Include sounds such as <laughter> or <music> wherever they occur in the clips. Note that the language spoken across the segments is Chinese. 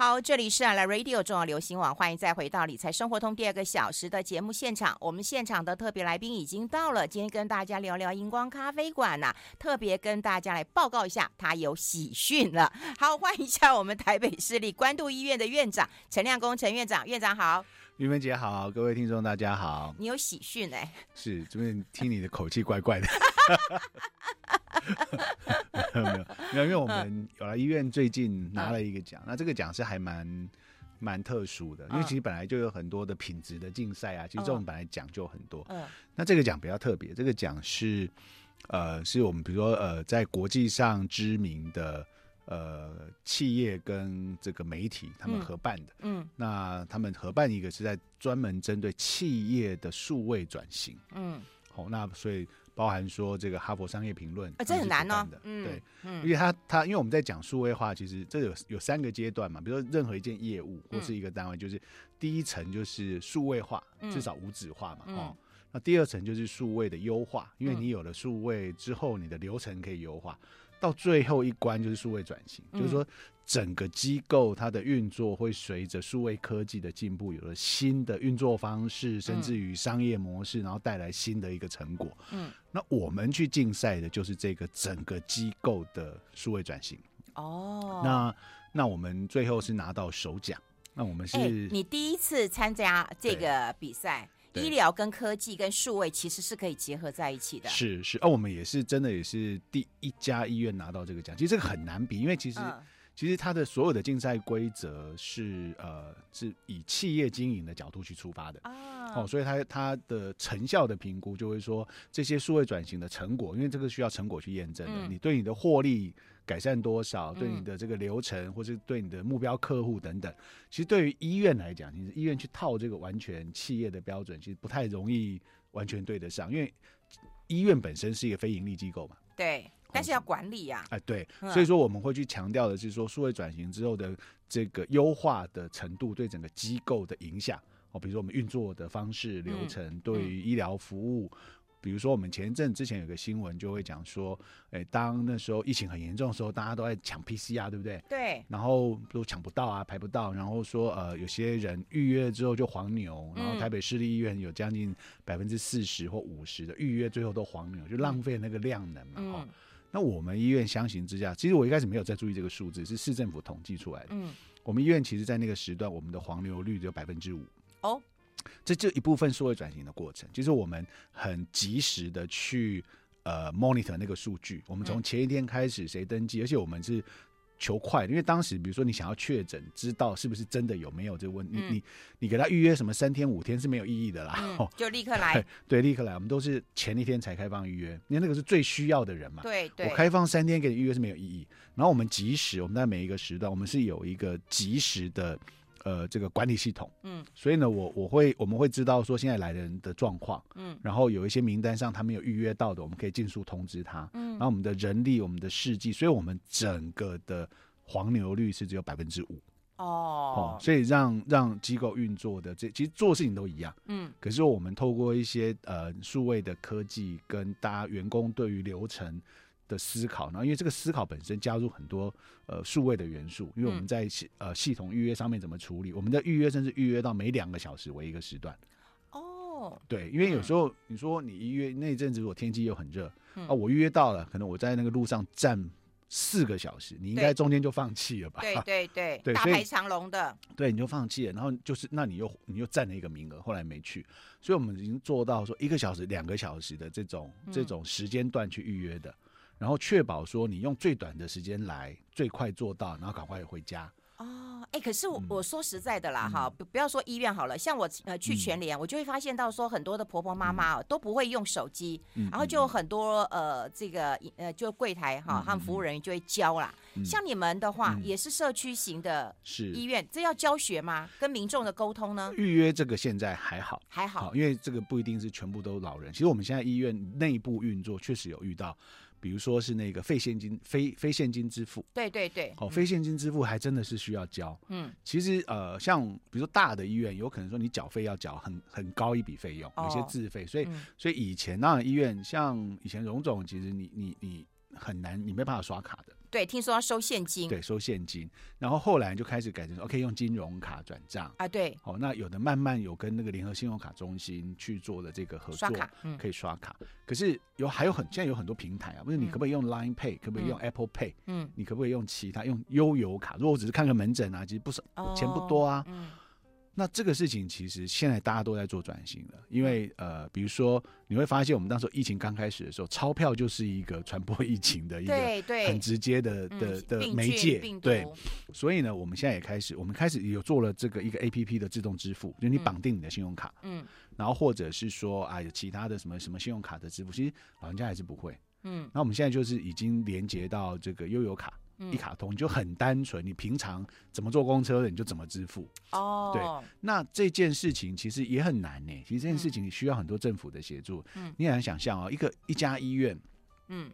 好，这里是阿拉 Radio 重要流行网，欢迎再回到理财生活通第二个小时的节目现场。我们现场的特别来宾已经到了，今天跟大家聊聊荧光咖啡馆呐、特别跟大家来报告一下，他有喜讯了。好，欢迎一下我们台北市立关渡医院的院长陈亮公陈院长，院长好，玉芬姐好，各位听众大家好。你有喜讯哎？是这边听你的口气怪怪的。<laughs> 没有没有没有，因为我们有来医院最近拿了一个奖，嗯、那这个奖是还蛮蛮特殊的，因为其实本来就有很多的品质的竞赛啊，其实这种本来奖就很多。嗯，那这个奖比较特别，这个奖是呃，是我们比如说呃，在国际上知名的呃企业跟这个媒体他们合办的。嗯，那他们合办一个是在专门针对企业的数位转型。嗯，好，那所以。包含说这个哈佛商业评论，啊，这很难哦。嗯，对，嗯，因为他他因为我们在讲数位化，其实这有有三个阶段嘛。比如说任何一件业务或是一个单位，就是第一层就是数位化，至少无纸化嘛。哦，那第二层就是数位的优化，因为你有了数位之后，你的流程可以优化。到最后一关就是数位转型，就是说整个机构它的运作会随着数位科技的进步，有了新的运作方式，甚至于商业模式，然后带来新的一个成果。嗯，那我们去竞赛的就是这个整个机构的数位转型。哦，那那我们最后是拿到首奖。那我们是，你第一次参加这个比赛。医疗跟科技跟数位其实是可以结合在一起的。是是，而、啊、我们也是真的也是第一家医院拿到这个奖。其实这个很难比，因为其实、嗯、其实它的所有的竞赛规则是呃是以企业经营的角度去出发的。啊、哦，所以它它的成效的评估就会说这些数位转型的成果，因为这个需要成果去验证的。嗯、你对你的获利改善多少？对你的这个流程，嗯、或是对你的目标客户等等，其实对于医院来讲，其实医院去套这个完全企业的标准，其实不太容易完全对得上，因为医院本身是一个非盈利机构嘛。对，但是要管理呀、啊。哎、嗯，对，所以说我们会去强调的是说，数位转型之后的这个优化的程度对整个机构的影响哦，比如说我们运作的方式、流程，嗯、对于医疗服务。比如说，我们前一阵之前有个新闻，就会讲说，哎，当那时候疫情很严重的时候，大家都在抢 PCR，对不对？对。然后都抢不到啊，排不到。然后说，呃，有些人预约之后就黄牛。然后台北市立医院有将近百分之四十或五十的预约，最后都黄牛，就浪费那个量能嘛。哈、嗯。那我们医院相形之下，其实我一开始没有在注意这个数字，是市政府统计出来的。嗯。我们医院其实，在那个时段，我们的黄牛率只有百分之五。哦。这就一部分数位转型的过程，就是我们很及时的去呃 monitor 那个数据。我们从前一天开始谁登记，而且我们是求快，因为当时比如说你想要确诊，知道是不是真的有没有这个问题，你你你给他预约什么三天五天是没有意义的啦，就立刻来，对，立刻来。我们都是前一天才开放预约，因为那个是最需要的人嘛。对对，我开放三天给你预约是没有意义。然后我们及时，我们在每一个时段，我们是有一个及时的。呃，这个管理系统，嗯，所以呢，我我会我们会知道说现在来的人的状况，嗯，然后有一些名单上他没有预约到的，我们可以尽速通知他，嗯，然后我们的人力、我们的事迹，所以我们整个的黄牛率是只有百分之五，哦，所以让让机构运作的这其实做事情都一样，嗯，可是我们透过一些呃数位的科技跟大家员工对于流程。的思考，然后因为这个思考本身加入很多呃数位的元素，因为我们在系呃系统预约上面怎么处理，我们的预约甚至预约到每两个小时为一个时段。哦，对，因为有时候你说你预约那阵子如果天气又很热，啊，我预约到了，可能我在那个路上站四个小时，你应该中间就放弃了吧？对对对，对，<laughs> 大排长龙的，对，你就放弃了，然后就是那你又你又占了一个名额，后来没去，所以我们已经做到说一个小时、两个小时的这种这种时间段去预约的。然后确保说你用最短的时间来，最快做到，然后赶快回家。哦，哎，可是我、嗯、我说实在的啦，哈、嗯，不不要说医院好了，像我呃去全联，嗯、我就会发现到说很多的婆婆妈妈、嗯、都不会用手机，嗯、然后就很多呃这个呃就柜台哈，他们服务人员就会教啦。嗯、像你们的话，嗯、也是社区型的医院，是这要教学吗？跟民众的沟通呢？预约这个现在还好，还好，好，因为这个不一定是全部都老人。其实我们现在医院内部运作确实有遇到。比如说是那个非现金、非非现金支付，对对对，哦，非现金支付还真的是需要交。嗯，其实呃，像比如说大的医院，有可能说你缴费要缴很很高一笔费用，有些自费，所以、嗯、所以以前那医院像以前荣总，其实你你你很难，你没办法刷卡的。对，听说要收现金。对，收现金。然后后来就开始改成说，可以用金融卡转账啊。对。哦，那有的慢慢有跟那个联合信用卡中心去做的这个合作，刷卡，可以刷卡。可是有还有很现在有很多平台啊，不是你可不可以用 Line Pay，可不可以用 Apple Pay？嗯，你可不可以用其他用悠游卡？如果我只是看个门诊啊，其实不少钱不多啊。嗯。那这个事情其实现在大家都在做转型了，因为呃，比如说你会发现，我们当时疫情刚开始的时候，钞票就是一个传播疫情的一个很直接的的的媒介，对。所以呢，我们现在也开始，我们开始有做了这个一个 APP 的自动支付，就是你绑定你的信用卡，嗯，然后或者是说啊，有其他的什么什么信用卡的支付，其实老人家还是不会，嗯。那我们现在就是已经连接到这个悠游卡。一卡通你就很单纯，你平常怎么坐公车的你就怎么支付哦。对，那这件事情其实也很难呢。其实这件事情需要很多政府的协助。嗯，你很难想象哦，一个一家医院，嗯，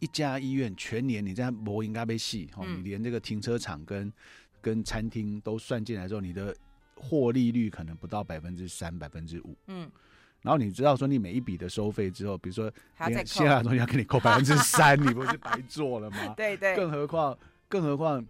一家医院全年你在摩应该被戏哦，你连这个停车场跟跟餐厅都算进来之后，你的获利率可能不到百分之三、百分之五。嗯。然后你知道说你每一笔的收费之后，比如说线下的东西要给你扣百分之三，你不是白做了吗？<laughs> 对对。更何况，更何况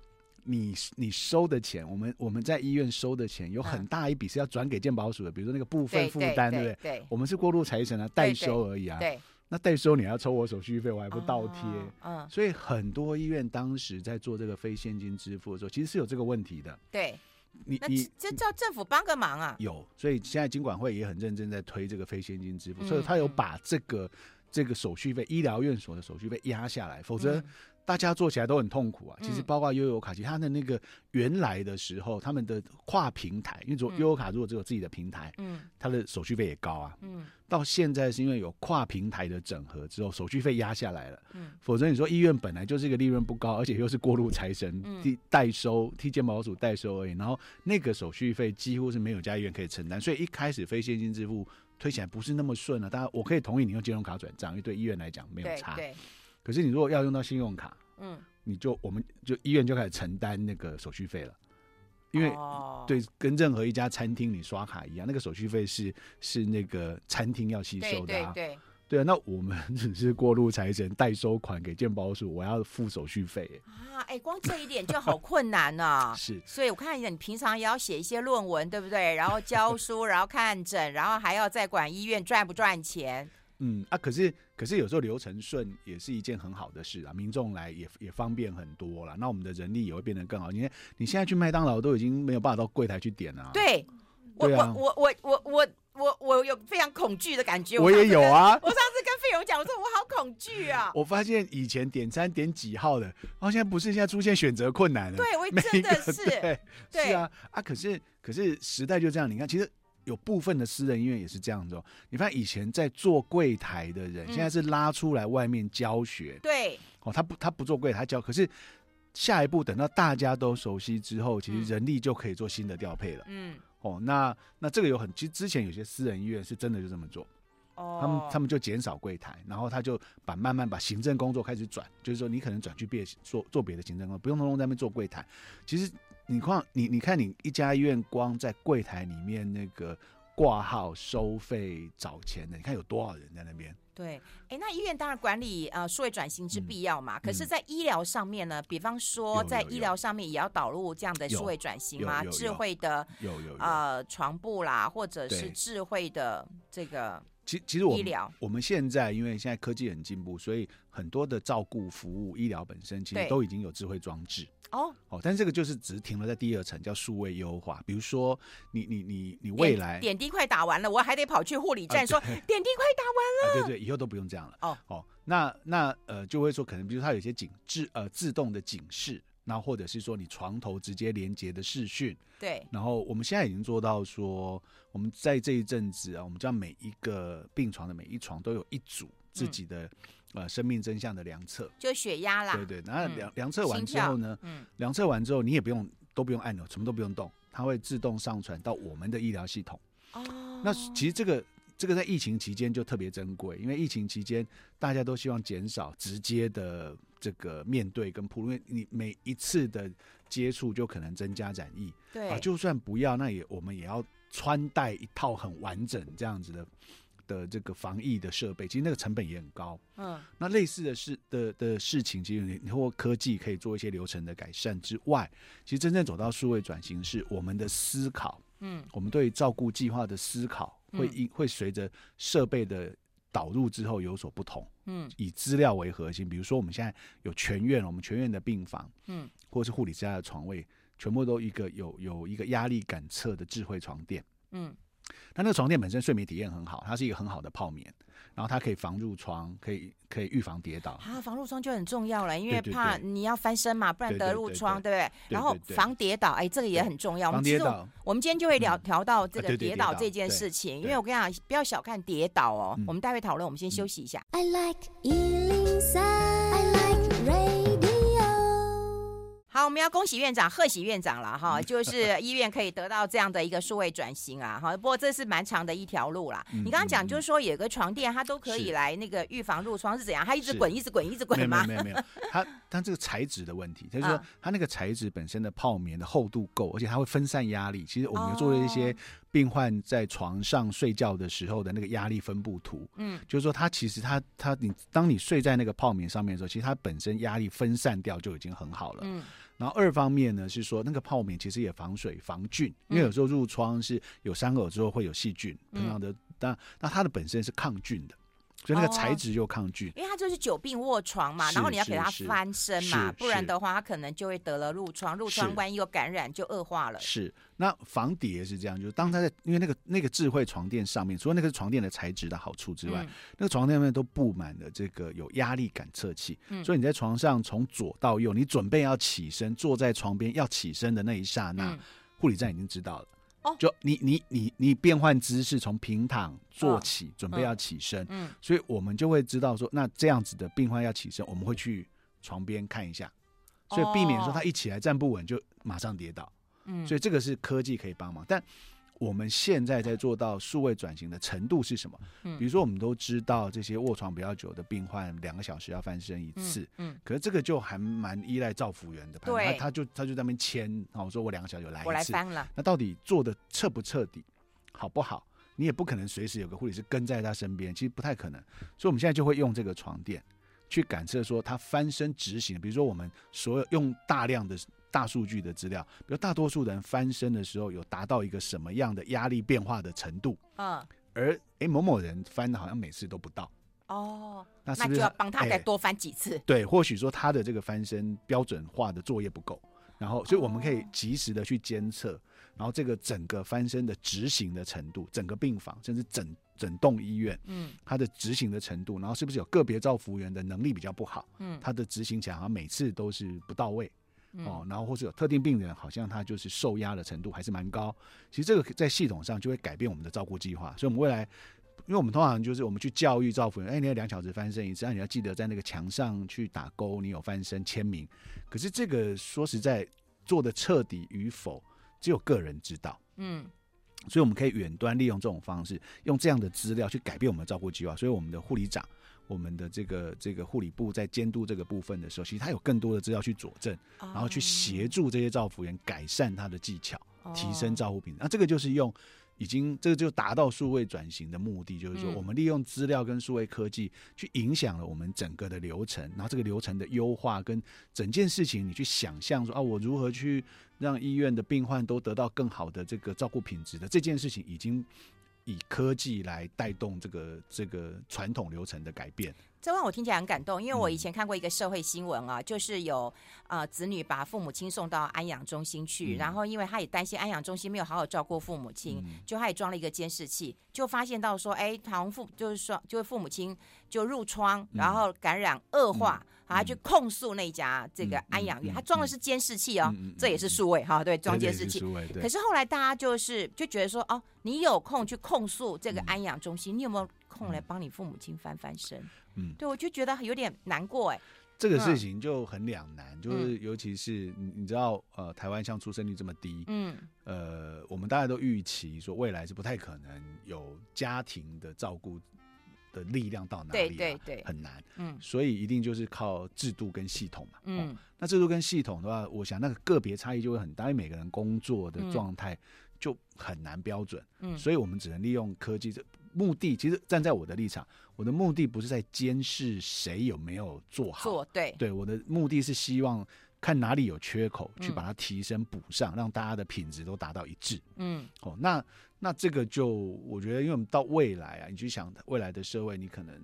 你你收的钱，我们我们在医院收的钱有很大一笔是要转给健保署的，比如说那个部分负担，对不对？对。我们是过路财神啊，代收而已啊。对。那代收你要抽我手续费，我还不倒贴。嗯。所以很多医院当时在做这个非现金支付的时候，其实是有这个问题的。对。你你这叫政府帮个忙啊！有，所以现在金管会也很认真在推这个非现金支付，嗯、所以他有把这个、嗯、这个手续费，医疗院所的手续费压下来，否则大家做起来都很痛苦啊。嗯、其实包括悠游卡，其实它的那个原来的时候，他们的跨平台，因为说悠游卡如果只有自己的平台，嗯，它的手续费也高啊，嗯。到现在是因为有跨平台的整合之后，手续费压下来了。嗯，否则你说医院本来就是一个利润不高，而且又是过路财神替代收，替健保署代收而已。然后那个手续费几乎是没有家医院可以承担，所以一开始非现金支付推起来不是那么顺了。当然我可以同意你用金融卡转账，因为对医院来讲没有差。对。可是你如果要用到信用卡，嗯，你就我们就医院就开始承担那个手续费了。因为对，跟任何一家餐厅你刷卡一样，那个手续费是是那个餐厅要吸收的啊。对对对，对啊，那我们只是过路财神代收款给健保署，我要付手续费啊！哎，光这一点就好困难啊。<laughs> 是，所以我看一下，你平常也要写一些论文，对不对？然后教书，然后看诊，然后还要再管医院赚不赚钱。嗯啊，可是可是有时候流程顺也是一件很好的事啊，民众来也也方便很多了，那我们的人力也会变得更好。你看你现在去麦当劳都已经没有办法到柜台去点了啊。对，我我我我我我我我有非常恐惧的感觉。我也有啊，我上次跟费勇讲，我说我好恐惧啊。我发现以前点餐点几号的，然后现在不是，现在出现选择困难了。对，我真的是对，对是啊啊，可是可是时代就这样，你看其实。有部分的私人医院也是这样子哦。你发现以前在做柜台的人，现在是拉出来外面教学。对，哦，他不，他不做柜台，他教。可是下一步等到大家都熟悉之后，其实人力就可以做新的调配了。嗯，哦，那那这个有很，其实之前有些私人医院是真的就这么做。哦，他们他们就减少柜台，然后他就把慢慢把行政工作开始转，就是说你可能转去别做做别的行政工作，不用通通在那边做柜台。其实。你看你你看，你一家医院光在柜台里面那个挂号、收费、找钱的，你看有多少人在那边？对，哎，那医院当然管理呃数位转型之必要嘛。嗯、可是，在医疗上面呢，嗯、比方说在医疗上面也要导入这样的数位转型吗？智慧的有有，有，有呃床布啦，或者是智慧的这个。其其实我们我们现在因为现在科技很进步，所以很多的照顾服务、医疗本身其实都已经有智慧装置哦哦，但是这个就是只是停留在第二层，叫数位优化。比如说你你你你未来点滴快打完了，我还得跑去护理站说点滴快打完了，对对，以后都不用这样了哦哦。那那呃就会说可能比如它有些警自呃自动的警示。那或者是说你床头直接连接的视讯，对。然后我们现在已经做到说，我们在这一阵子啊，我们叫每一个病床的每一床都有一组自己的、嗯、呃生命真相的量测，就血压啦。对对，然后量量测完之后呢，嗯，量测完之后你也不用都不用按钮，什么都不用动，它会自动上传到我们的医疗系统。哦。那其实这个。这个在疫情期间就特别珍贵，因为疫情期间大家都希望减少直接的这个面对跟曝露，因为你每一次的接触就可能增加染疫。对啊，就算不要，那也我们也要穿戴一套很完整这样子的的这个防疫的设备，其实那个成本也很高。嗯，那类似的事的的事情，其实你通过科技可以做一些流程的改善之外，其实真正走到数位转型，是我们的思考，嗯，我们对照顾计划的思考会因会随着设备的导入之后有所不同。嗯，以资料为核心，比如说我们现在有全院，我们全院的病房，嗯，或者是护理之家的床位，全部都一个有有一个压力感测的智慧床垫，嗯。它那个床垫本身睡眠体验很好，它是一个很好的泡棉，然后它可以防褥疮，可以可以预防跌倒。啊，防褥疮就很重要了，因为怕你要翻身嘛，不然得褥疮，对不对？然后防跌倒，哎，这个也很重要。防跌倒，我们今天就会聊聊到这个跌倒这件事情，因为我跟你讲，不要小看跌倒哦。我们待会讨论，我们先休息一下。I like 好，我们要恭喜院长，贺喜院长了哈，就是医院可以得到这样的一个数位转型啊，哈，不过这是蛮长的一条路啦。你刚刚讲就是说有个床垫，它都可以来那个预防褥疮是怎样？它一直滚，一直滚，一直滚吗？没有没有没有，它它这个材质的问题，就是说它那个材质本身的泡棉的厚度够，而且它会分散压力。其实我们有做了一些病患在床上睡觉的时候的那个压力分布图，嗯，就是说它其实它它你当你睡在那个泡棉上面的时候，其实它本身压力分散掉就已经很好了，嗯。然后二方面呢是说，那个泡棉其实也防水防菌，因为有时候褥疮是有伤口之后会有细菌，同样的，但那它的本身是抗菌的。所以那个材质又抗拒，因为他就是久病卧床嘛，然后你要给他翻身嘛，不然的话他可能就会得了褥疮，褥疮万一有感染就恶化了。是，那防跌是这样，就是当他在因为那个那个智慧床垫上面，除了那个床垫的材质的好处之外，那个床垫上面都布满了这个有压力感测器，所以你在床上从左到右，你准备要起身坐在床边要起身的那一刹那，护理站已经知道了。就你你你你变换姿势，从平躺坐起，准备要起身，嗯，所以我们就会知道说，那这样子的病患要起身，我们会去床边看一下，所以避免说他一起来站不稳就马上跌倒，嗯，所以这个是科技可以帮忙，但。我们现在在做到数位转型的程度是什么？嗯，比如说我们都知道这些卧床比较久的病患，两个小时要翻身一次，嗯，嗯，可是这个就还蛮依赖照服员的，对，他他就他就在那边签，我说我两个小时有来一次，我来翻了，那到底做的彻不彻底，好不好？你也不可能随时有个护理师跟在他身边，其实不太可能，所以我们现在就会用这个床垫去感测说他翻身执行，比如说我们所有用大量的。大数据的资料，比如大多数人翻身的时候有达到一个什么样的压力变化的程度，嗯，而诶某某人翻的好像每次都不到，哦，那是不是那就要帮他再多翻几次？对，或许说他的这个翻身标准化的作业不够，然后所以我们可以及时的去监测，然后这个整个翻身的执行的程度，整个病房甚至整整栋医院，嗯，它的执行的程度，然后是不是有个别照服务员的能力比较不好，嗯，他的执行起来好像每次都是不到位。哦，然后或是有特定病人，好像他就是受压的程度还是蛮高。其实这个在系统上就会改变我们的照顾计划。所以，我们未来，因为我们通常就是我们去教育照顾人，哎，你要两小时翻身一次，那你要记得在那个墙上去打勾，你有翻身签名。可是这个说实在做的彻底与否，只有个人知道。嗯，所以我们可以远端利用这种方式，用这样的资料去改变我们的照顾计划。所以我们的护理长。我们的这个这个护理部在监督这个部分的时候，其实他有更多的资料去佐证，然后去协助这些照护员改善他的技巧，提升照护品质。那这个就是用已经这个就达到数位转型的目的，就是说我们利用资料跟数位科技去影响了我们整个的流程，然后这个流程的优化跟整件事情，你去想象说啊，我如何去让医院的病患都得到更好的这个照顾品质的这件事情，已经。以科技来带动这个这个传统流程的改变，这话我听起来很感动，因为我以前看过一个社会新闻啊，嗯、就是有呃子女把父母亲送到安养中心去，嗯、然后因为他也担心安养中心没有好好照顾父母亲，嗯、就他也装了一个监视器，就发现到说，哎，好像父就是说，就是父母亲就褥疮，然后感染恶化。嗯嗯他去控诉那家这个安养院，他装的是监视器哦，这也是数位哈，对，装监视器。可是后来大家就是就觉得说，哦，你有空去控诉这个安养中心，你有没有空来帮你父母亲翻翻身？嗯，对，我就觉得有点难过哎。这个事情就很两难，就是尤其是你你知道，呃，台湾像出生率这么低，嗯，呃，我们大家都预期说未来是不太可能有家庭的照顾。的力量到哪里？对对对，很难。嗯，所以一定就是靠制度跟系统嘛。嗯，那制度跟系统的话，我想那个个别差异就会很大，因为每个人工作的状态就很难标准。嗯，所以我们只能利用科技。这目的，其实站在我的立场，我的目的不是在监视谁有没有做好，做对对，我的目的是希望看哪里有缺口，去把它提升补上，嗯、让大家的品质都达到一致。嗯，哦，那那这个就我觉得，因为我们到未来啊，你去想未来的社会，你可能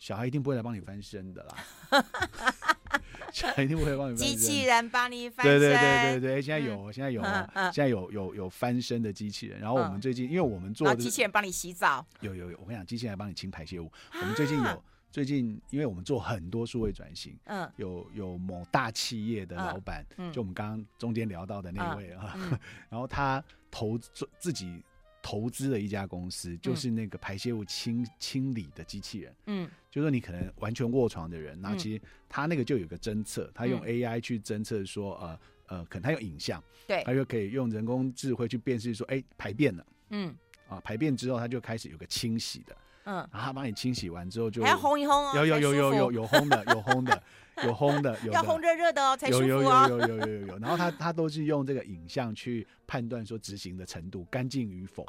小孩一定不会来帮你翻身的啦。<laughs> 小孩一定不会帮你翻身。机器人帮你翻身。对对对对对，现在有，现在有，现在有有有翻身的机器人。然后我们最近，因为我们做的机器人帮你洗澡。有有有，我跟你讲，机器人帮你清排泄物。我们最近有，最近因为我们做很多数位转型，嗯，有有某大企业的老板，就我们刚刚中间聊到的那位啊，<laughs> 然后他投资自己。投资了一家公司，就是那个排泄物清清理的机器人。嗯，就是说你可能完全卧床的人，然后其实他那个就有个侦测，他用 AI 去侦测说，呃呃，可能他有影像，对，他就可以用人工智慧去辨识说，哎，排便了。嗯，啊，排便之后他就开始有个清洗的。嗯，然后他帮你清洗完之后就还要烘一烘哦，有有有有有有烘的，有烘的，有烘的，<laughs> 有要烘热热的哦才舒服哦。有有有有有有。有，然后他他都是用这个影像去判断说执行的程度干净与否。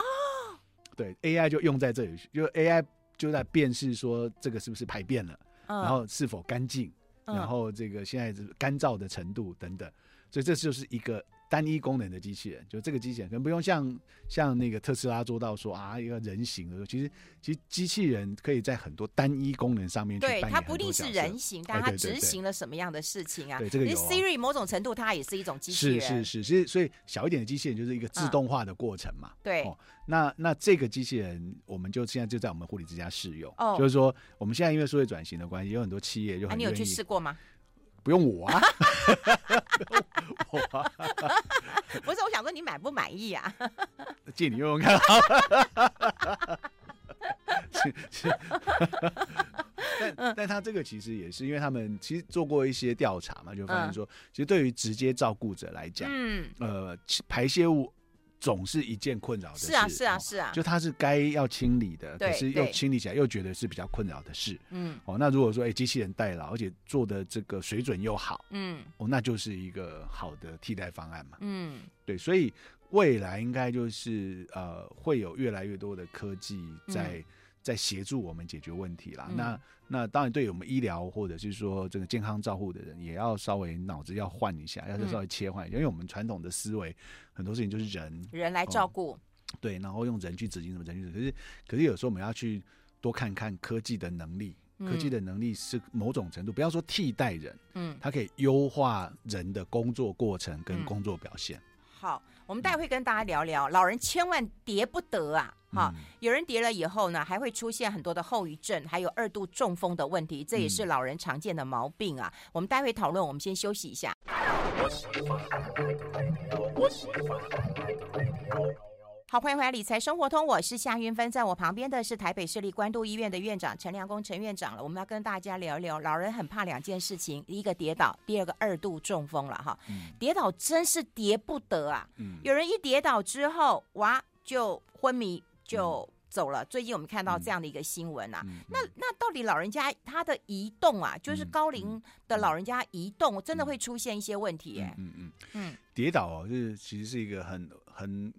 对，AI 就用在这里，就 AI 就在辨识说这个是不是排便了，然后是否干净，然后这个现在是干燥的程度等等，所以这就是一个。单一功能的机器人，就这个机器人可能不用像像那个特斯拉做到说啊一个人形的，其实其实机器人可以在很多单一功能上面去。对，它不一定是人形，但它执行了什么样的事情啊？对，这个有。Siri 某种程度它也是一种机器人。是是是，其实所以小一点的机器人就是一个自动化的过程嘛。对。哦，那那这个机器人，我们就现在就在我们护理之家试用。哦。就是说，我们现在因为数位转型的关系，有很多企业就很。你有去试过吗？不用我啊。<laughs> <laughs> 不是，我想说你满不满意啊？<laughs> 借你用用看。<laughs> 但但他这个其实也是，因为他们其实做过一些调查嘛，就发现说，其实对于直接照顾者来讲，嗯，呃，排泄物。总是一件困扰的事。是啊，是啊，是啊。就它是该要清理的，可是又清理起来又觉得是比较困扰的事。嗯。哦，那如果说哎，机器人代劳，而且做的这个水准又好，嗯，哦，那就是一个好的替代方案嘛。嗯。对，所以未来应该就是呃，会有越来越多的科技在在协助我们解决问题啦。那那当然，对于我们医疗或者是说这个健康照护的人，也要稍微脑子要换一下，要稍微切换一下，因为我们传统的思维。很多事情就是人人来照顾、哦，对，然后用人去执行什么，人去执行。可是，可是有时候我们要去多看看科技的能力，嗯、科技的能力是某种程度，不要说替代人，嗯，它可以优化人的工作过程跟工作表现。嗯、好，我们待会跟大家聊聊，老人千万叠不得啊！哈，嗯、有人跌了以后呢，还会出现很多的后遗症，还有二度中风的问题，这也是老人常见的毛病啊。嗯、我们待会讨论，我们先休息一下。好，欢迎回来《理财生活通》，我是夏云芬，在我旁边的是台北市立关渡医院的院长陈良公陈院长了。我们要跟大家聊一聊，老人很怕两件事情：第一个跌倒，第二个二度中风了哈。嗯、跌倒真是跌不得啊！嗯、有人一跌倒之后，哇，就昏迷就走了。最近我们看到这样的一个新闻啊，嗯、那那到底老人家他的移动啊，就是高龄的老人家移动，真的会出现一些问题、欸？嗯嗯嗯，跌倒哦，就是其实是一个很很。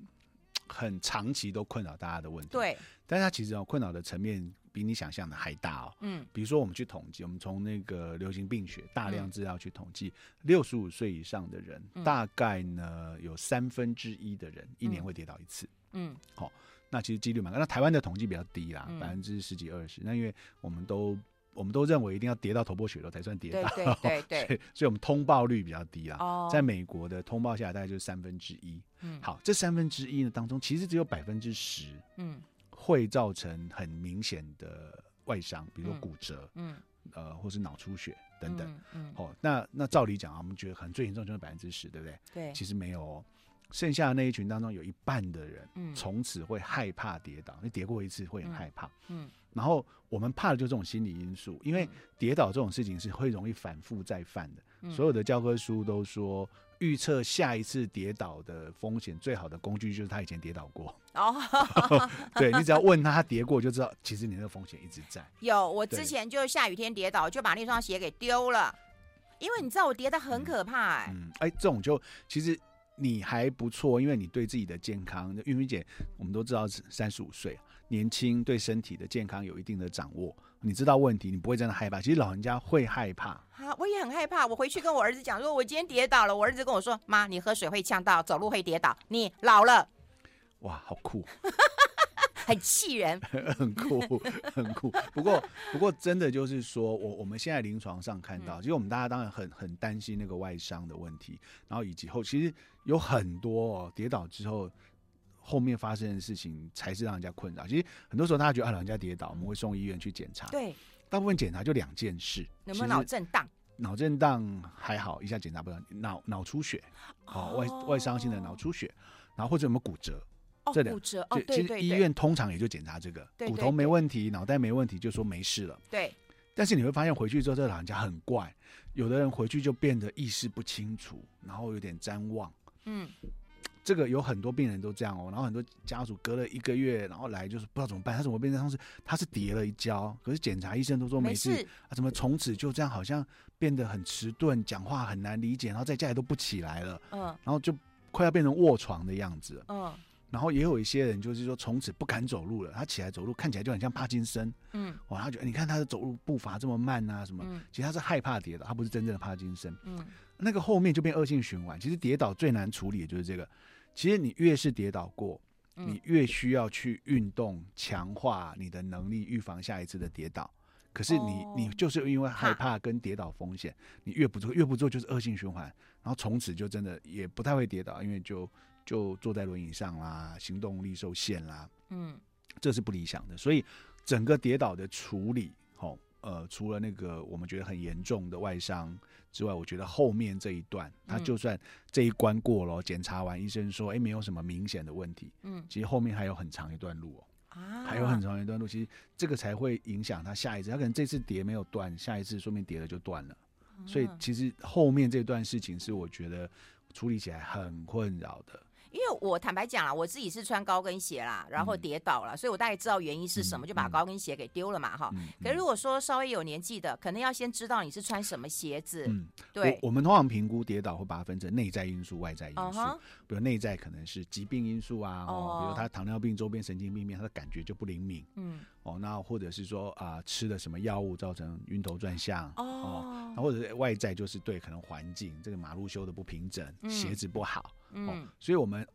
很长期都困扰大家的问题，对，但是它其实哦，困扰的层面比你想象的还大哦。嗯，比如说我们去统计，我们从那个流行病学大量资料去统计，六十五岁以上的人，嗯、大概呢有三分之一的人一年会跌倒一次。嗯，好、哦，那其实几率蛮高。那台湾的统计比较低啦，百分之十几二十。那因为我们都。我们都认为一定要跌到头破血流才算跌倒，对 <laughs> 对所以，所以我们通报率比较低啦。哦，在美国的通报下来大概就是三分之一。嗯，好，这三分之一呢当中，其实只有百分之十，嗯，会造成很明显的外伤，比如说骨折，嗯，呃，或是脑出血等等。嗯，好，那那照理讲啊，我们觉得可能最严重就是百分之十，对不对？对，其实没有哦。剩下的那一群当中，有一半的人，嗯，从此会害怕跌倒，你跌过一次会很害怕，嗯。然后我们怕的就是这种心理因素，因为跌倒这种事情是会容易反复再犯的。嗯、所有的教科书都说，预测下一次跌倒的风险最好的工具就是他以前跌倒过。哦，<laughs> 对，你只要问他，他跌过就知道，其实你那个风险一直在。<laughs> 有，我之前就下雨天跌倒，就把那双鞋给丢了，因为你知道我跌得很可怕哎、欸。嗯，哎、这种就其实。你还不错，因为你对自己的健康，玉芬姐，我们都知道三十五岁，年轻，对身体的健康有一定的掌握。你知道问题，你不会真的害怕。其实老人家会害怕。啊，我也很害怕。我回去跟我儿子讲说，我今天跌倒了。我儿子跟我说，妈，你喝水会呛到，走路会跌倒，你老了。哇，好酷，很气人，<laughs> 很酷，很酷。不过，不过真的就是说，我我们现在临床上看到，嗯、其实我们大家当然很很担心那个外伤的问题，然后以及后，其实有很多、哦、跌倒之后。后面发生的事情才是让人家困扰。其实很多时候大家觉得啊，老人家跌倒，我们会送医院去检查。对，大部分检查就两件事：有没有脑震荡？脑震荡还好，一下检查不了。脑脑出血，哦，外外伤性的脑出血，然后或者有没有骨折？哦，这两骨折哦，对对对。其实医院通常也就检查这个，骨头没问题，脑袋没问题，就说没事了。对。但是你会发现回去之后，这个老人家很怪，有的人回去就变得意识不清楚，然后有点譫妄。嗯。这个有很多病人都这样哦，然后很多家属隔了一个月，然后来就是不知道怎么办，他怎么变成他是他是跌了一跤，可是检查医生都说没事，没事啊，怎么从此就这样好像变得很迟钝，讲话很难理解，然后在家里都不起来了，嗯，然后就快要变成卧床的样子，嗯，然后也有一些人就是说从此不敢走路了，他起来走路看起来就很像帕金森，嗯，哇，他觉得你看他的走路步伐这么慢啊什么，嗯，其实他是害怕跌倒，他不是真正的帕金森，嗯，那个后面就变恶性循环，其实跌倒最难处理的就是这个。其实你越是跌倒过，你越需要去运动，强化你的能力，预防下一次的跌倒。可是你你就是因为害怕跟跌倒风险，你越不做越不做就是恶性循环，然后从此就真的也不太会跌倒，因为就就坐在轮椅上啦，行动力受限啦，嗯，这是不理想的。所以整个跌倒的处理，吼。呃，除了那个我们觉得很严重的外伤之外，我觉得后面这一段，他就算这一关过了，检查完医生说，哎，没有什么明显的问题，嗯，其实后面还有很长一段路哦，啊，还有很长一段路，其实这个才会影响他下一次，他可能这次跌没有断，下一次说明跌了就断了，所以其实后面这段事情是我觉得处理起来很困扰的。因为我坦白讲啦，我自己是穿高跟鞋啦，然后跌倒了，嗯、所以我大概知道原因是什么，嗯、就把高跟鞋给丢了嘛，哈、嗯。可是如果说稍微有年纪的，可能要先知道你是穿什么鞋子。嗯，对。我，我们通常评估跌倒会把它分成内在因素、外在因素。Uh huh、比如内在可能是疾病因素啊，哦，uh 比如他糖尿病、周边神经病变，他的感觉就不灵敏。嗯。哦，那或者是说啊、呃，吃了什么药物造成晕头转向。Uh 哦。那或者是外在就是对可能环境这个马路修的不平整，嗯、鞋子不好。嗯。哦、所以我们。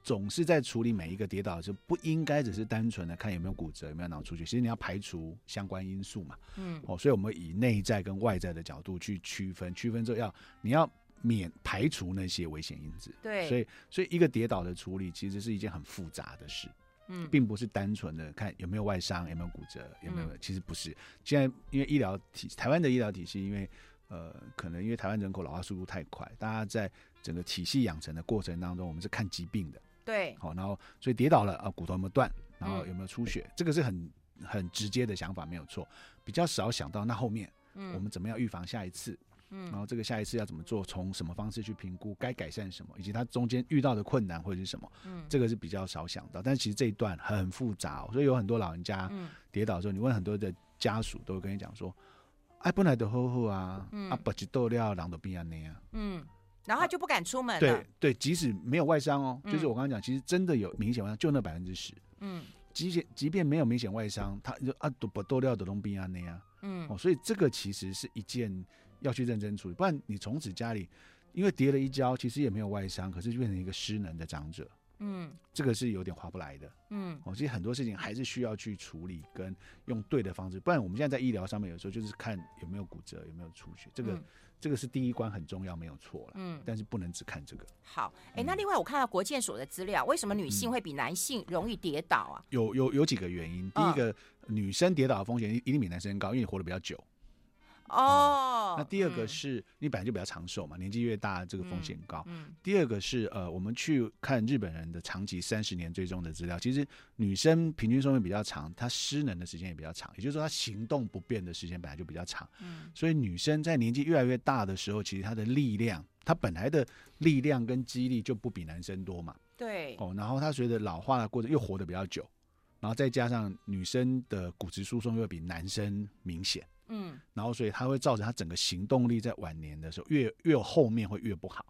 总是在处理每一个跌倒的时候，不应该只是单纯的看有没有骨折、有没有脑出血。其实你要排除相关因素嘛。嗯。哦，所以我们以内在跟外在的角度去区分，区分之后要你要免排除那些危险因子。对。所以，所以一个跌倒的处理其实是一件很复杂的事。嗯。并不是单纯的看有没有外伤、有没有骨折、有没有，嗯、其实不是。现在因为医疗体台湾的医疗体系，因为呃，可能因为台湾人口老化速度太快，大家在整个体系养成的过程当中，我们是看疾病的。对，好，然后所以跌倒了啊，骨头有没有断，然后有没有出血，嗯、这个是很很直接的想法，没有错。比较少想到那后面，嗯，我们怎么样预防下一次，嗯，然后这个下一次要怎么做，从什么方式去评估，该改善什么，以及他中间遇到的困难或者是什么，嗯，这个是比较少想到。但是其实这一段很复杂、哦，所以有很多老人家跌倒的时候，你问很多的家属都会跟你讲说，哎，本来的呵护啊，嗯、啊，不知道了，人都变安那样，嗯。然后他就不敢出门了。对对，即使没有外伤哦，嗯、就是我刚刚讲，其实真的有明显外伤，就那百分之十。嗯，即使即便没有明显外伤，他就啊都不都料的东边啊那样。嗯，哦，所以这个其实是一件要去认真处理，不然你从此家里因为跌了一跤，其实也没有外伤，可是就变成一个失能的长者。嗯，这个是有点划不来的。嗯，哦，其实很多事情还是需要去处理，跟用对的方式，不然我们现在在医疗上面有时候就是看有没有骨折，有没有出血，这个。嗯这个是第一关很重要，没有错了。嗯，但是不能只看这个。好，哎，那另外我看到国健所的资料，为什么女性会比男性容易跌倒啊？有有有几个原因。第一个，女生跌倒的风险一定比男生高，因为你活得比较久。哦、嗯，那第二个是、嗯、你本来就比较长寿嘛，年纪越大这个风险高。第二个是呃，我们去看日本人的长期三十年追踪的资料，其实女生平均寿命比较长，她失能的时间也比较长，也就是说她行动不便的时间本来就比较长。嗯，所以女生在年纪越来越大的时候，其实她的力量，她本来的力量跟肌力就不比男生多嘛。对。哦，然后她随着老化的过程又活得比较久，然后再加上女生的骨质疏松又比男生明显。嗯，然后所以它会造成他整个行动力在晚年的时候越越后面会越不好，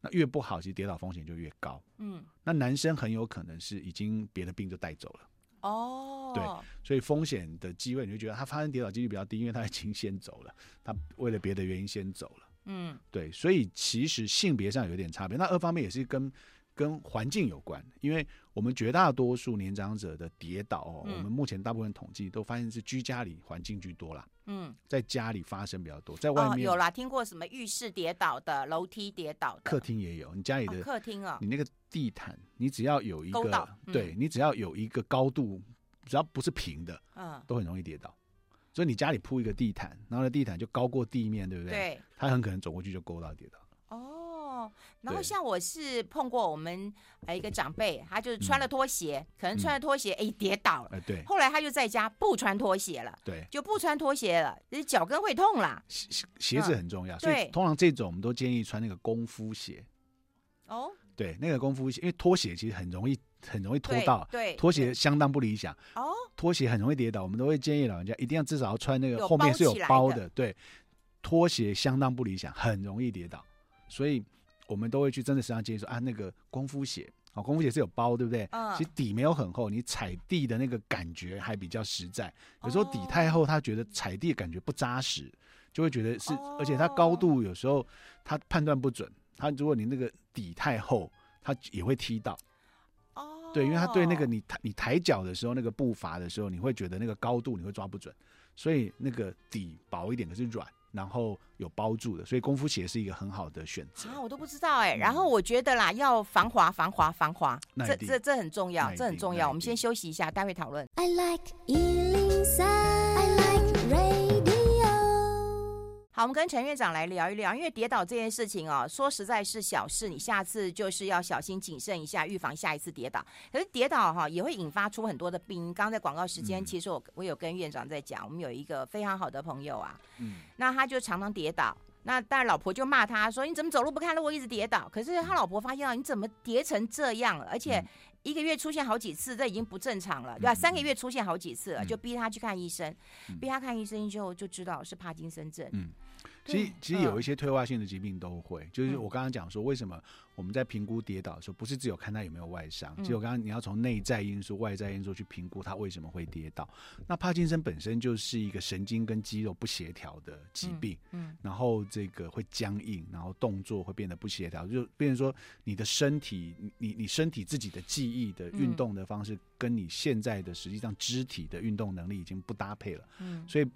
那越不好，其实跌倒风险就越高。嗯，那男生很有可能是已经别的病就带走了。哦，对，所以风险的机会，你就觉得他发生跌倒几率比较低，因为他已经先走了，他为了别的原因先走了。嗯，对，所以其实性别上有点差别。那二方面也是跟跟环境有关，因为我们绝大多数年长者的跌倒哦，嗯、我们目前大部分统计都发现是居家里环境居多啦。嗯，在家里发生比较多，在外面、哦、有啦，听过什么浴室跌倒的、楼梯跌倒的，客厅也有。你家里的、哦、客厅啊，你那个地毯，你只要有一个，嗯、对你只要有一个高度，只要不是平的，嗯，都很容易跌倒。所以你家里铺一个地毯，然后那地毯就高过地面，对不对？对。他很可能走过去就勾到跌倒。哦。然后像我是碰过我们呃一个长辈，他就是穿了拖鞋，嗯、可能穿了拖鞋哎、嗯、跌倒了。哎、对。后来他就在家不穿拖鞋了。对。就不穿拖鞋了，就是脚跟会痛啦。鞋鞋子很重要，嗯、所以通常这种我们都建议穿那个功夫鞋。哦。对，那个功夫鞋，因为拖鞋其实很容易。很容易拖到，对，拖鞋相当不理想。哦，拖鞋很容易跌倒，我们都会建议老人家一定要至少要穿那个后面是有包的。对，拖鞋相当不理想，很容易跌倒，所以我们都会去真的实际上建议说啊，那个功夫鞋，哦，功夫鞋是有包，对不对？嗯。其实底没有很厚，你踩地的那个感觉还比较实在。有时候底太厚，他觉得踩地感觉不扎实，就会觉得是，而且它高度有时候他判断不准，他如果你那个底太厚，他也会踢到。对，因为他对那个你抬你抬脚的时候，那个步伐的时候，你会觉得那个高度你会抓不准，所以那个底薄一点，可是软，然后有包住的，所以功夫鞋是一个很好的选择。啊，我都不知道哎、欸。然后我觉得啦，要防滑，防滑，防滑，这这这很重要，这很重要。我们先休息一下，待会讨论。I like 好，我们跟陈院长来聊一聊，因为跌倒这件事情哦，说实在是小事，你下次就是要小心谨慎一下，预防下一次跌倒。可是跌倒哈也会引发出很多的病。刚刚在广告时间，其实我我有跟院长在讲，我们有一个非常好的朋友啊，嗯，那他就常常跌倒，那但是老婆就骂他说：“你怎么走路不看路，我一直跌倒。”可是他老婆发现啊，你怎么跌成这样了？而且一个月出现好几次，这已经不正常了，对吧？三个月出现好几次了，就逼他去看医生，逼他看医生之后就知道是帕金森症。嗯。其实，其实有一些退化性的疾病都会，就是我刚刚讲说，为什么我们在评估跌倒的时候，不是只有看他有没有外伤，其实我刚刚你要从内在因素、外在因素去评估他为什么会跌倒。那帕金森本身就是一个神经跟肌肉不协调的疾病，嗯，然后这个会僵硬，然后动作会变得不协调，就变成说你的身体，你你身体自己的记忆的运动的方式，跟你现在的实际上肢体的运动能力已经不搭配了，嗯，所以。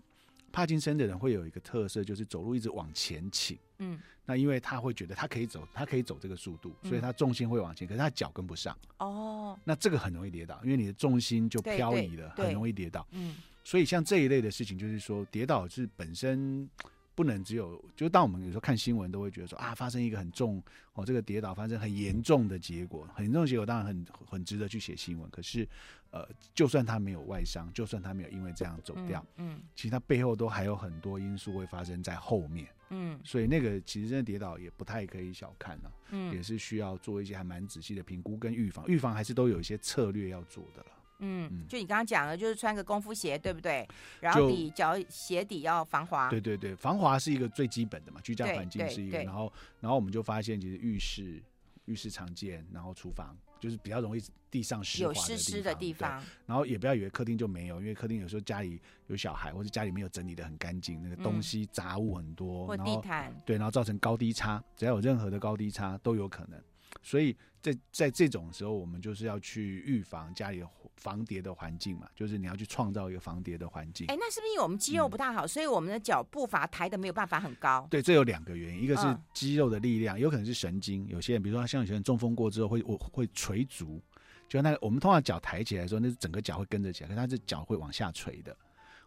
帕金森的人会有一个特色，就是走路一直往前倾。嗯，那因为他会觉得他可以走，他可以走这个速度，所以他重心会往前，可是他脚跟不上。哦，那这个很容易跌倒，因为你的重心就漂移了，很容易跌倒。嗯，所以像这一类的事情，就是说跌倒是本身。不能只有，就当我们有时候看新闻，都会觉得说啊，发生一个很重哦，这个跌倒发生很严重的结果，很严重的结果当然很很值得去写新闻。可是，呃，就算他没有外伤，就算他没有因为这样走掉，嗯，嗯其实他背后都还有很多因素会发生在后面，嗯，所以那个其实真的跌倒也不太可以小看了，嗯，也是需要做一些还蛮仔细的评估跟预防，预防还是都有一些策略要做的了。嗯，就你刚刚讲的，就是穿个功夫鞋，对不对？然后底脚鞋底要防滑。对对对，防滑是一个最基本的嘛，居家环境是一个。然后，然后我们就发现，其实浴室、浴室常见，然后厨房就是比较容易地上湿滑的地方。有湿湿的地方。然后也不要以为客厅就没有，因为客厅有时候家里有小孩，或者家里没有整理的很干净，那个东西杂物很多，或地毯。对，然后造成高低差，只要有任何的高低差都有可能。所以在在这种时候，我们就是要去预防家里防跌的环境嘛，就是你要去创造一个防跌的环境。哎，那是不是因为我们肌肉不大好，嗯、所以我们的脚步伐抬的没有办法很高？对，这有两个原因，一个是肌肉的力量，嗯、有可能是神经。有些人，比如说像有些人中风过之后会我会垂足，就那个我们通常脚抬起来的时候，那是整个脚会跟着起来，可是他这脚会往下垂的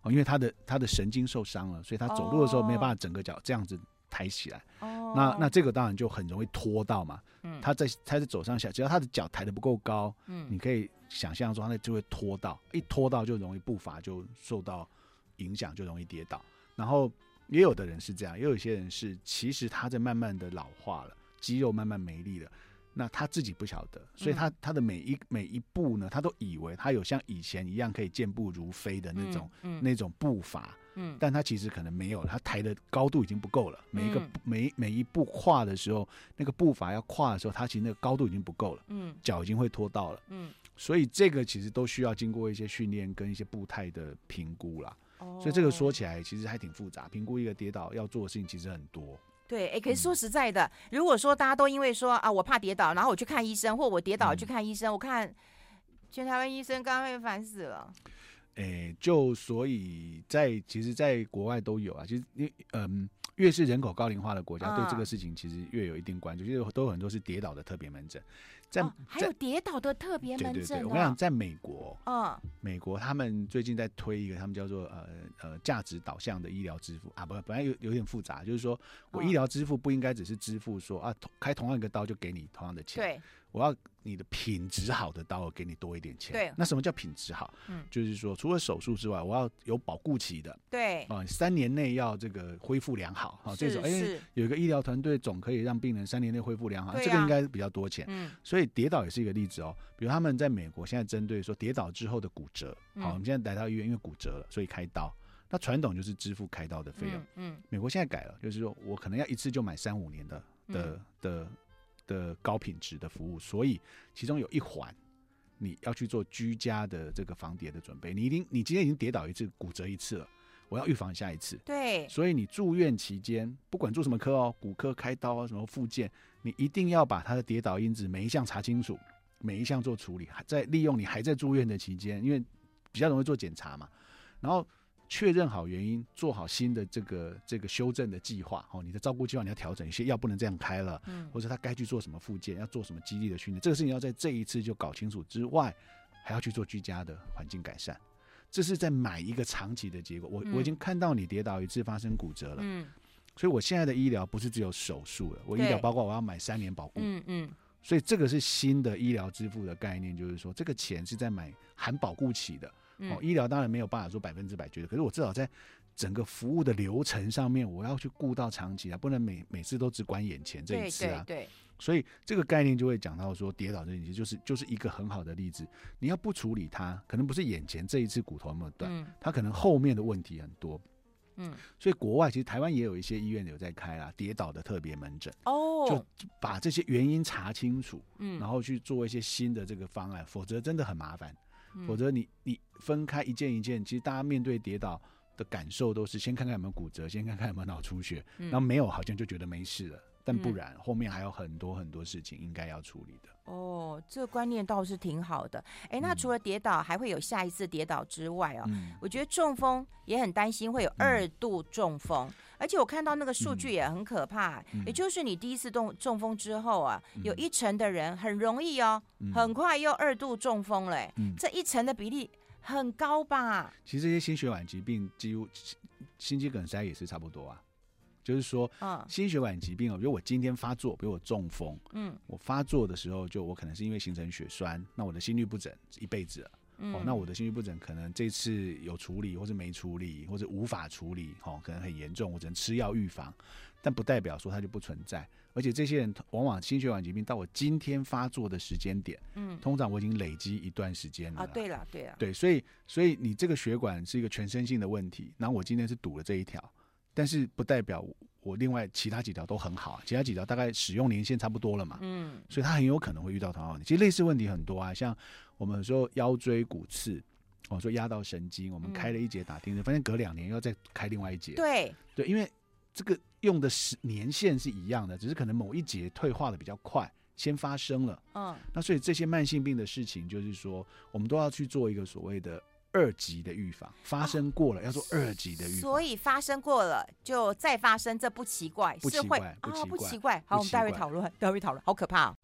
哦，因为他的他的神经受伤了，所以他走路的时候没有办法整个脚这样子。抬起来，哦、那那这个当然就很容易拖到嘛。嗯，他在他在走上下，只要他的脚抬得不够高，嗯，你可以想象说他就会拖到，一拖到就容易步伐就受到影响，就容易跌倒。然后也有的人是这样，也有一些人是其实他在慢慢的老化了，肌肉慢慢没力了，那他自己不晓得，所以他他的每一每一步呢，他都以为他有像以前一样可以健步如飞的那种、嗯嗯、那种步伐，嗯，但他其实可能没有，他抬的高度已经不够了。每一个、嗯、每每一步跨的时候，那个步伐要跨的时候，他其实那个高度已经不够了，嗯，脚已经会拖到了，嗯，所以这个其实都需要经过一些训练跟一些步态的评估啦。哦，所以这个说起来其实还挺复杂，评估一个跌倒要做的事情其实很多。对，哎，可是说实在的，嗯、如果说大家都因为说啊，我怕跌倒，然后我去看医生，或我跌倒去看医生，嗯、我看全台湾医生刚刚被烦死了。哎，就所以在其实，在国外都有啊。其实，因嗯，越是人口高龄化的国家，对这个事情其实越有一定关注，就是都有很多是跌倒的特别门诊。在、哦、还有跌倒的特别门诊、哦。对对对，我跟你讲，在美国，嗯，美国他们最近在推一个，他们叫做呃呃价值导向的医疗支付啊，不，本来有有点复杂，就是说我医疗支付不应该只是支付说啊，开同样一个刀就给你同样的钱，对，我要你的品质好的刀我给你多一点钱。对，那什么叫品质好？嗯，就是说除了手术之外，我要有保固期的，对，啊，三年内要这个恢复良好，啊，这种哎，有一个医疗团队总可以让病人三年内恢复良好，这个应该比较多钱，嗯，所以。跌倒也是一个例子哦，比如他们在美国现在针对说跌倒之后的骨折，好，我们现在来到医院，因为骨折了，所以开刀。那传统就是支付开刀的费用，嗯，美国现在改了，就是说我可能要一次就买三五年的的的的高品质的服务，所以其中有一环你要去做居家的这个防跌的准备。你已经你今天已经跌倒一次，骨折一次了。我要预防下一次，对，所以你住院期间，不管住什么科哦，骨科开刀啊，什么复健，你一定要把他的跌倒因子每一项查清楚，每一项做处理，还在利用你还在住院的期间，因为比较容易做检查嘛，然后确认好原因，做好新的这个这个修正的计划哦，你的照顾计划你要调整一些，药不能这样开了，嗯，或者他该去做什么复健，要做什么肌力的训练，这个事情要在这一次就搞清楚之外，还要去做居家的环境改善。这是在买一个长期的结果。我我已经看到你跌倒一次发生骨折了，嗯，所以我现在的医疗不是只有手术了，我医疗包括我要买三年保固，嗯嗯，所以这个是新的医疗支付的概念，就是说这个钱是在买含保固期的。哦，医疗当然没有办法说百分之百绝对，可是我至少在整个服务的流程上面，我要去顾到长期啊，不能每每次都只管眼前这一次啊，对，对，对。所以这个概念就会讲到说，跌倒这件事就是就是一个很好的例子。你要不处理它，可能不是眼前这一次骨头那么断，嗯、它可能后面的问题很多。嗯，所以国外其实台湾也有一些医院有在开啦，跌倒的特别门诊哦，就把这些原因查清楚，嗯，然后去做一些新的这个方案，否则真的很麻烦。嗯、否则你你分开一件一件，其实大家面对跌倒的感受都是先看看有没有骨折，先看看有没有脑出血，嗯、然后没有好像就觉得没事了。但不然，后面还有很多很多事情应该要处理的。哦，这个观念倒是挺好的。哎，那除了跌倒，还会有下一次跌倒之外哦，嗯、我觉得中风也很担心会有二度中风，嗯、而且我看到那个数据也很可怕。嗯、也就是你第一次中中风之后啊，嗯、有一成的人很容易哦，嗯、很快又二度中风了。嗯，这一成的比例很高吧？其实这些心血管疾病，几乎心肌梗塞也是差不多啊。就是说，心血管疾病哦，比如我今天发作，比如我中风，嗯，我发作的时候，就我可能是因为形成血栓，那我的心律不整一辈子了，嗯、哦，那我的心律不整可能这次有处理，或是没处理，或者无法处理，哦，可能很严重，我只能吃药预防，但不代表说它就不存在，而且这些人往往心血管疾病到我今天发作的时间点，嗯，通常我已经累积一段时间了啊，对了，对了，对，所以所以你这个血管是一个全身性的问题，然后我今天是堵了这一条。但是不代表我另外其他几条都很好，其他几条大概使用年限差不多了嘛，嗯，所以他很有可能会遇到同样问题。其实类似问题很多啊，像我们说腰椎骨刺，我说压到神经，我们开了一节打钉子，发现隔两年要再开另外一节，对对，因为这个用的时年限是一样的，只是可能某一节退化的比较快，先发生了，嗯，那所以这些慢性病的事情，就是说我们都要去做一个所谓的。二级的预防发生过了，哦、要做二级的预防。所以发生过了就再发生，这不奇怪，不奇怪，不奇怪，哦、不奇怪。好，我们待会讨论，待会讨论，好可怕哦。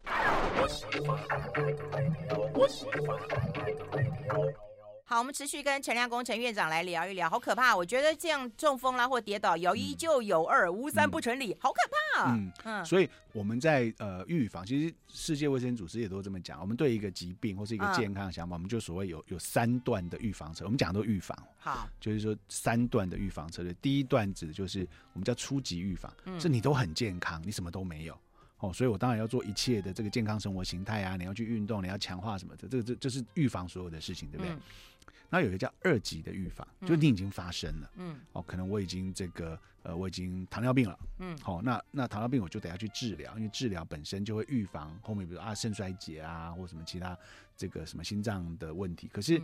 好，我们持续跟陈亮工程院长来聊一聊，好可怕！我觉得这样中风啦或跌倒，有一就有二，嗯、无三不成理，好可怕！嗯嗯，所以我们在呃预防，其实世界卫生组织也都这么讲，我们对一个疾病或是一个健康的想法，嗯、我们就所谓有有三段的预防策，我们讲的都预防。好，就是说三段的预防策略，第一段指的就是我们叫初级预防，是、嗯、你都很健康，你什么都没有。哦，所以我当然要做一切的这个健康生活形态啊，你要去运动，你要强化什么的，这个这这是预防所有的事情，对不对？嗯那有一个叫二级的预防，就你已经发生了，嗯，哦，可能我已经这个呃，我已经糖尿病了，嗯，好，那那糖尿病我就得要去治疗，因为治疗本身就会预防后面比如啊肾衰竭啊或什么其他这个什么心脏的问题。可是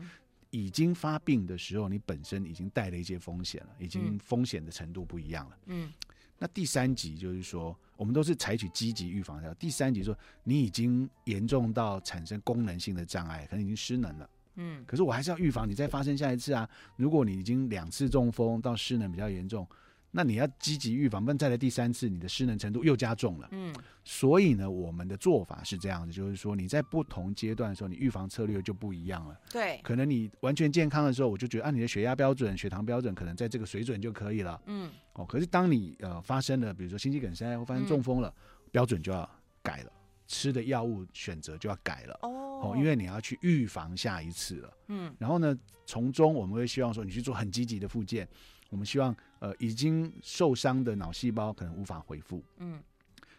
已经发病的时候，你本身已经带了一些风险了，已经风险的程度不一样了，嗯。那第三级就是说，我们都是采取积极预防的。第三级说，你已经严重到产生功能性的障碍，可能已经失能了。嗯，可是我还是要预防你再发生下一次啊！如果你已经两次中风到失能比较严重，那你要积极预防，不然再来第三次，你的失能程度又加重了。嗯，所以呢，我们的做法是这样子，就是说你在不同阶段的时候，你预防策略就不一样了。对，可能你完全健康的时候，我就觉得啊，你的血压标准、血糖标准可能在这个水准就可以了。嗯，哦，可是当你呃发生了，比如说心肌梗塞或发生中风了，嗯，标准就要改了。吃的药物选择就要改了哦，因为你要去预防下一次了。嗯，然后呢，从中我们会希望说，你去做很积极的复健。我们希望，呃，已经受伤的脑细胞可能无法恢复。嗯，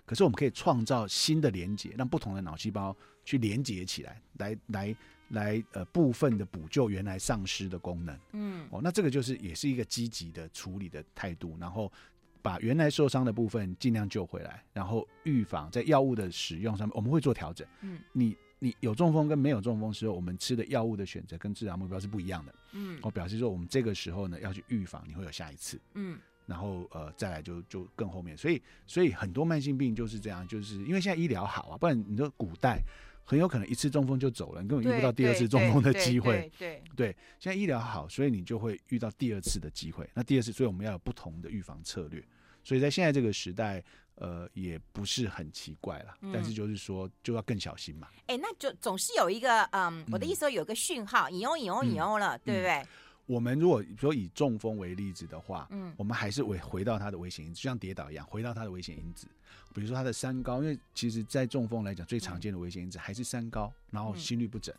可是我们可以创造新的连接，让不同的脑细胞去连接起来，来来来，呃，部分的补救原来丧失的功能。嗯，哦，那这个就是也是一个积极的处理的态度，然后。把原来受伤的部分尽量救回来，然后预防在药物的使用上面，我们会做调整。嗯，你你有中风跟没有中风时候，我们吃的药物的选择跟治疗目标是不一样的。嗯，我表示说，我们这个时候呢要去预防你会有下一次。嗯，然后呃再来就就更后面，所以所以很多慢性病就是这样，就是因为现在医疗好啊，不然你说古代很有可能一次中风就走了，你根本遇不到第二次中风的机会。对对，现在医疗好，所以你就会遇到第二次的机会。那第二次，所以我们要有不同的预防策略。所以在现在这个时代，呃，也不是很奇怪了。嗯、但是就是说，就要更小心嘛。哎、欸，那就总是有一个，嗯，我的意思说，有个讯号，引用引用引用了，对不对？我们如果说以中风为例子的话，嗯，我们还是回回到它的危险因子，就像跌倒一样，回到它的危险因子。比如说它的三高，因为其实在中风来讲，最常见的危险因子还是三高，然后心律不整。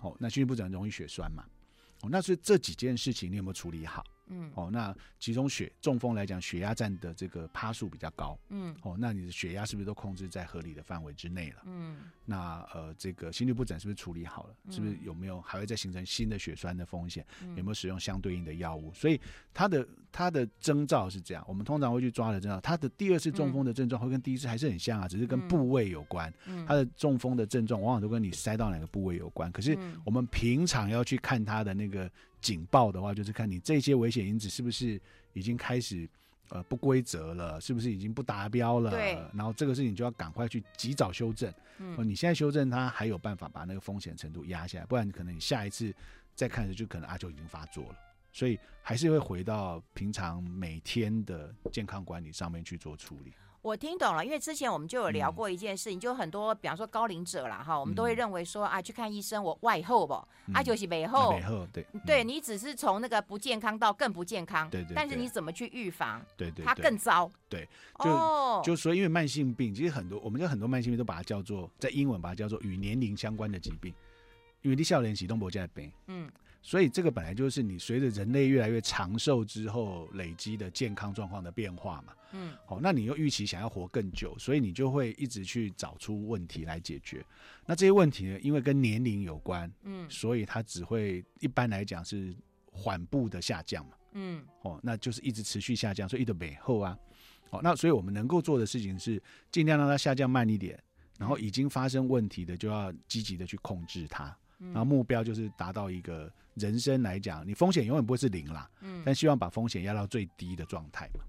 哦，那心律不整容易血栓嘛？哦，那所以这几件事情你有没有处理好？嗯，哦，那其中血中风来讲，血压占的这个趴数比较高。嗯，哦，那你的血压是不是都控制在合理的范围之内了？嗯，那呃，这个心律不整是不是处理好了？嗯、是不是有没有还会再形成新的血栓的风险？嗯、有没有使用相对应的药物？所以它的它的征兆是这样，我们通常会去抓的征兆。它的第二次中风的症状会跟第一次还是很像啊，只是跟部位有关。嗯，它的中风的症状往往都跟你塞到哪个部位有关。可是我们平常要去看它的那个。警报的话，就是看你这些危险因子是不是已经开始呃不规则了，是不是已经不达标了？对。然后这个事情就要赶快去及早修正。嗯。你现在修正它，还有办法把那个风险程度压下来，不然可能你下一次再看的就可能阿就已经发作了。所以还是会回到平常每天的健康管理上面去做处理。我听懂了，因为之前我们就有聊过一件事情，嗯、就很多，比方说高龄者啦，哈，我们都会认为说啊，去看医生，我外后不，嗯、啊就是美后，美后对，对你只是从那个不健康到更不健康，对对，但是你怎么去预防？对对，它更糟。对，就、哦、就。说因为慢性病，其实很多，我们就很多慢性病都把它叫做，在英文把它叫做与年龄相关的疾病，因为你少年启动不在病，嗯。所以这个本来就是你随着人类越来越长寿之后累积的健康状况的变化嘛。嗯，好，那你又预期想要活更久，所以你就会一直去找出问题来解决。那这些问题呢，因为跟年龄有关，嗯，所以它只会一般来讲是缓步的下降嘛。嗯，哦，那就是一直持续下降，所以一直美后啊。好，那所以我们能够做的事情是尽量让它下降慢一点，然后已经发生问题的就要积极的去控制它。然后目标就是达到一个人生来讲，你风险永远不会是零啦，嗯，但希望把风险压到最低的状态嘛，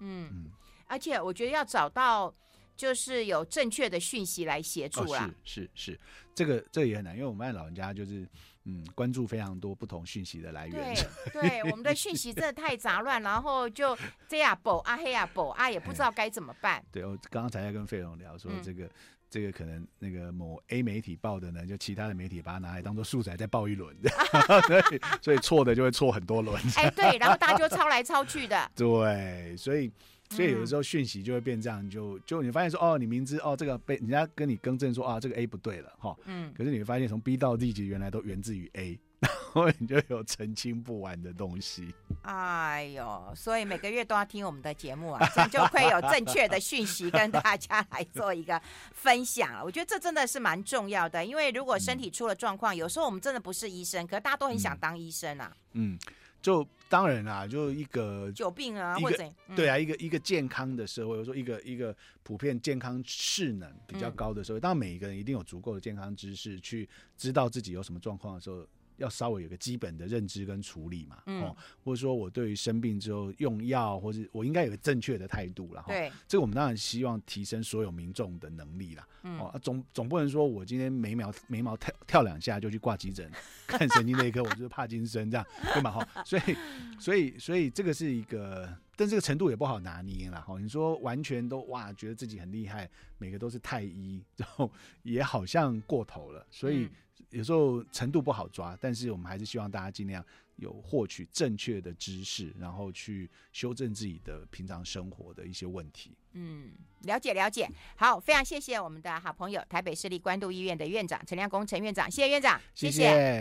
嗯。嗯，而且我觉得要找到就是有正确的讯息来协助啦，哦、是是是，这个这个也很难，因为我们老人家就是嗯关注非常多不同讯息的来源，对 <laughs> 对，我们的讯息真的太杂乱，然后就这样补啊黑啊补啊，也不知道该怎么办。对，我刚刚才在跟费勇聊说这个。嗯这个可能那个某 A 媒体报的呢，就其他的媒体把它拿来当做素材再报一轮，<laughs> 所以所以错的就会错很多轮。哎，对，然后大家就抄来抄去的。<laughs> 对，所以所以有的时候讯息就会变这样，就就你发现说哦，你明知哦这个被人家跟你更正说啊这个 A 不对了哈，嗯，可是你会发现从 B 到 D 级原来都源自于 A，然后你就有澄清不完的东西。哎呦，所以每个月都要听我们的节目啊，就会有正确的讯息跟大家来做一个分享。我觉得这真的是蛮重要的，因为如果身体出了状况，有时候我们真的不是医生，可是大家都很想当医生啊。嗯，就当然啦，就一个久病啊，或者对啊，一个一个健康的社会，或者说一个一个普遍健康势能比较高的社会，当然每一个人一定有足够的健康知识，去知道自己有什么状况的时候。要稍微有个基本的认知跟处理嘛，嗯、哦，或者说我对于生病之后用药，或者我应该有个正确的态度了，对，这个我们当然希望提升所有民众的能力啦，嗯、哦，总总不能说我今天眉毛眉毛跳跳两下就去挂急诊看神经内科，我就是帕金森这样，对嘛？哈，所以所以所以这个是一个，但这个程度也不好拿捏了，哈，你说完全都哇觉得自己很厉害，每个都是太医，然后也好像过头了，所以。嗯有时候程度不好抓，但是我们还是希望大家尽量有获取正确的知识，然后去修正自己的平常生活的一些问题。嗯，了解了解。好，非常谢谢我们的好朋友台北市立关渡医院的院长陈亮功陈院长，谢谢院长，谢谢。谢谢。